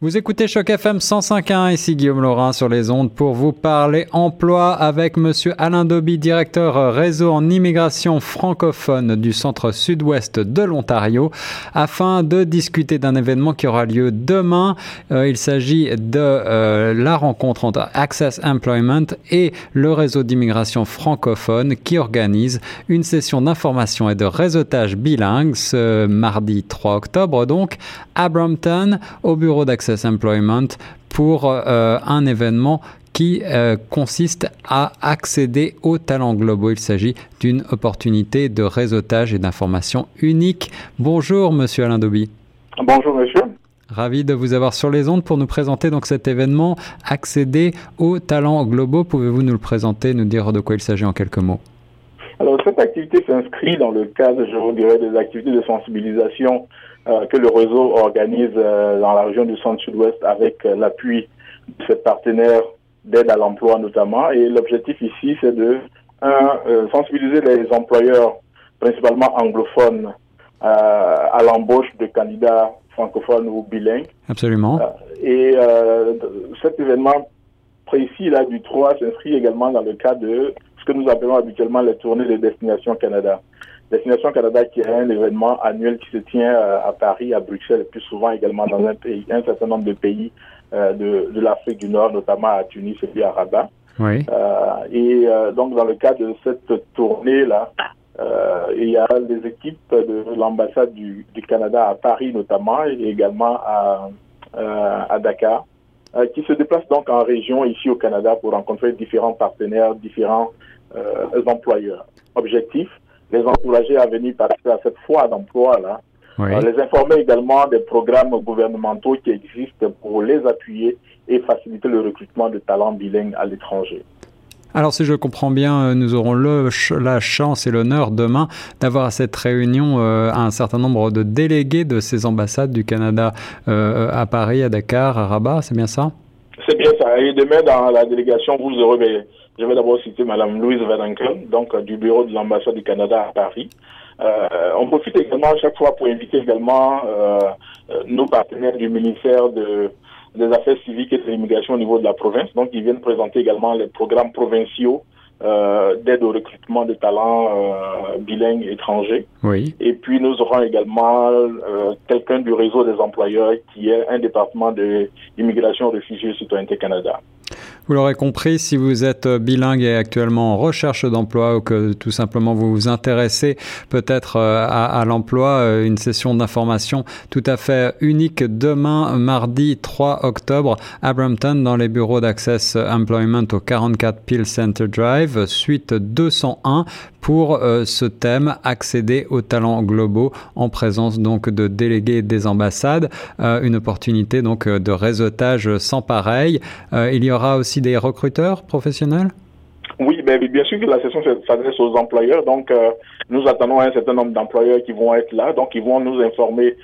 Vous écoutez Choc FM 105.1, ici Guillaume Laurin sur les ondes pour vous parler emploi avec monsieur Alain Doby, directeur réseau en immigration francophone du centre sud-ouest de l'Ontario, afin de discuter d'un événement qui aura lieu demain. Euh, il s'agit de euh, la rencontre entre Access Employment et le réseau d'immigration francophone qui organise une session d'information et de réseautage bilingue ce mardi 3 octobre donc à Brampton au bureau d'Access Employment pour euh, un événement qui euh, consiste à accéder aux talents globaux. Il s'agit d'une opportunité de réseautage et d'information unique. Bonjour, monsieur Alain Doby. Bonjour, monsieur. Ravi de vous avoir sur les ondes pour nous présenter donc cet événement Accéder aux talents globaux. Pouvez-vous nous le présenter, nous dire de quoi il s'agit en quelques mots? Alors, cette activité s'inscrit dans le cadre, je vous dirais, des activités de sensibilisation que le réseau organise euh, dans la région du centre-sud-ouest avec euh, l'appui de ses partenaires d'aide à l'emploi notamment. Et l'objectif ici, c'est de un, sensibiliser les employeurs, principalement anglophones, à l'embauche de candidats francophones ou bilingues. Absolument. et cet événement précis là du 3 s'inscrit également dans le cadre de que nous appelons habituellement les tournées de destination Canada. Destination Canada qui est un événement annuel qui se tient euh, à Paris, à Bruxelles, et plus souvent également dans un pays, un certain nombre de pays euh, de, de l'Afrique du Nord, notamment à Tunis et puis à Rabat. Oui. Euh, et donc dans le cadre de cette tournée-là, il y a les équipes de l'ambassade du, du, Canada à Paris notamment et également à, à Dakar, qui se déplacent donc en région ici au Canada pour rencontrer différents partenaires, différents employeurs. Objectif, les encourager à venir participer à cette foire d'emploi-là. Euh, les informer également des programmes gouvernementaux qui existent pour les appuyer et faciliter le recrutement de talents bilingues à l'étranger. Alors si je comprends bien, euh, nous aurons la chance et l'honneur demain d'avoir à cette réunion euh, un certain nombre de délégués de ces ambassades du Canada à Paris, à Dakar, à Rabat, c'est bien ça? C'est bien ça. Et demain, dans la délégation, vous aurez je vais d'abord citer Madame Louise Verdanken, donc euh, du bureau de l'ambassade du Canada à Paris. Euh, on profite également chaque fois pour inviter également euh, nos partenaires du ministère de, des Affaires civiques et de l'immigration au niveau de la province. Donc, ils viennent présenter également les programmes provinciaux euh, d'aide au recrutement de talents euh, bilingues étrangers. Oui. Et puis nous aurons également euh, quelqu'un du réseau des employeurs qui est un département de l'immigration, réfugiés et citoyenneté Canada. Vous l'aurez compris, si vous êtes bilingue et actuellement en recherche d'emploi ou que tout simplement vous vous intéressez peut-être euh, à, l'emploi, euh, une session d'information tout à fait unique demain, mardi 3 octobre, à Brampton, dans les bureaux d'Access Employment au 44 Peel Center Drive, suite 201 pour euh, ce thème accéder aux talents globaux en présence donc de délégués des ambassades, euh, une opportunité donc euh, de réseautage sans pareil. il y aura aussi des recruteurs professionnels? Oui, bien sûr que la session s'adresse aux employeurs, donc nous attendons un certain nombre d'employeurs qui vont être là, donc ils vont nous informer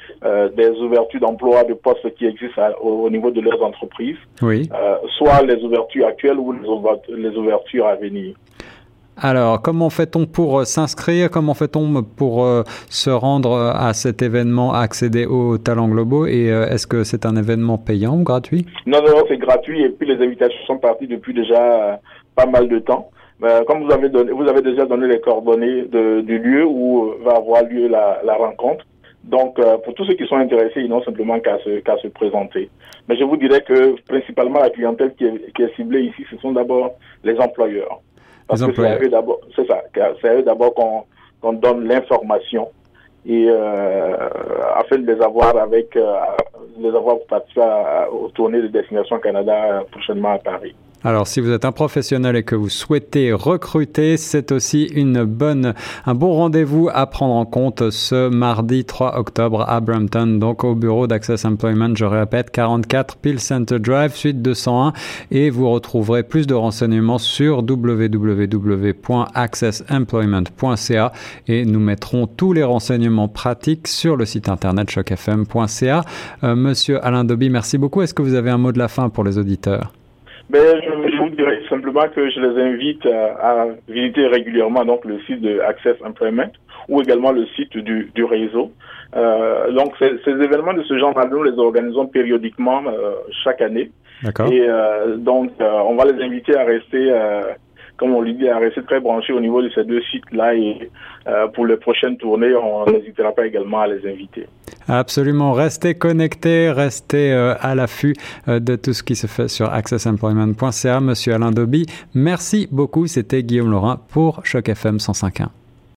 des ouvertures d'emploi, de postes qui existent au, niveau de leurs entreprises, oui. soit les ouvertures actuelles ou les ouvertures à venir. Alors, comment fait-on pour euh, s'inscrire? Comment fait-on pour euh, se rendre euh, à cet événement, accéder aux talents globaux? Et est-ce que c'est un événement payant ou gratuit? Non, non, c'est gratuit. Et puis les invitations sont parties depuis déjà pas mal de temps. comme vous avez donné, vous avez déjà donné les coordonnées du lieu où va avoir lieu la, rencontre. Donc, pour tous ceux qui sont intéressés, ils n'ont simplement qu'à se, se présenter. Mais je vous dirais que principalement la clientèle qui est ciblée ici, ce sont d'abord les employeurs. Parce que c'est à eux d'abord, c'est ça, c'est à eux d'abord qu'on donne l'information et euh, afin de les avoir avec, euh, les avoir participé aux tournées de Destination Canada euh, prochainement à Paris. Alors, si vous êtes un professionnel et que vous souhaitez recruter, c'est aussi une bonne, un bon rendez-vous à prendre en compte ce mardi 3 octobre à Brampton, donc au bureau d'Access Employment, je répète, 44 Peel Center Drive, suite 201, et vous retrouverez plus de renseignements sur www.accessemployment.ca et nous mettrons tous les renseignements pratiques sur le site internet chocfm.ca. Euh, Monsieur Alain Doby, merci beaucoup. Est-ce que vous avez un mot de la fin pour les auditeurs? Ben, je, vous dirais simplement que je les invite à, visiter régulièrement donc le site de Access Employment ou également le site du, du réseau. Euh, donc ces, ces, événements de ce genre, nous les organisons périodiquement euh, chaque année. Et euh, donc on va les inviter à rester comme on lui dit, à rester très branché au niveau de ces deux sites-là et euh, pour les prochaines tournées, on n'hésitera pas également à les inviter. Absolument, restez connectés, restez euh, à l'affût euh, de tout ce qui se fait sur accessemployment.ca. Monsieur Alain Doby, merci beaucoup. C'était Guillaume Laurin pour Choc FM 105.1.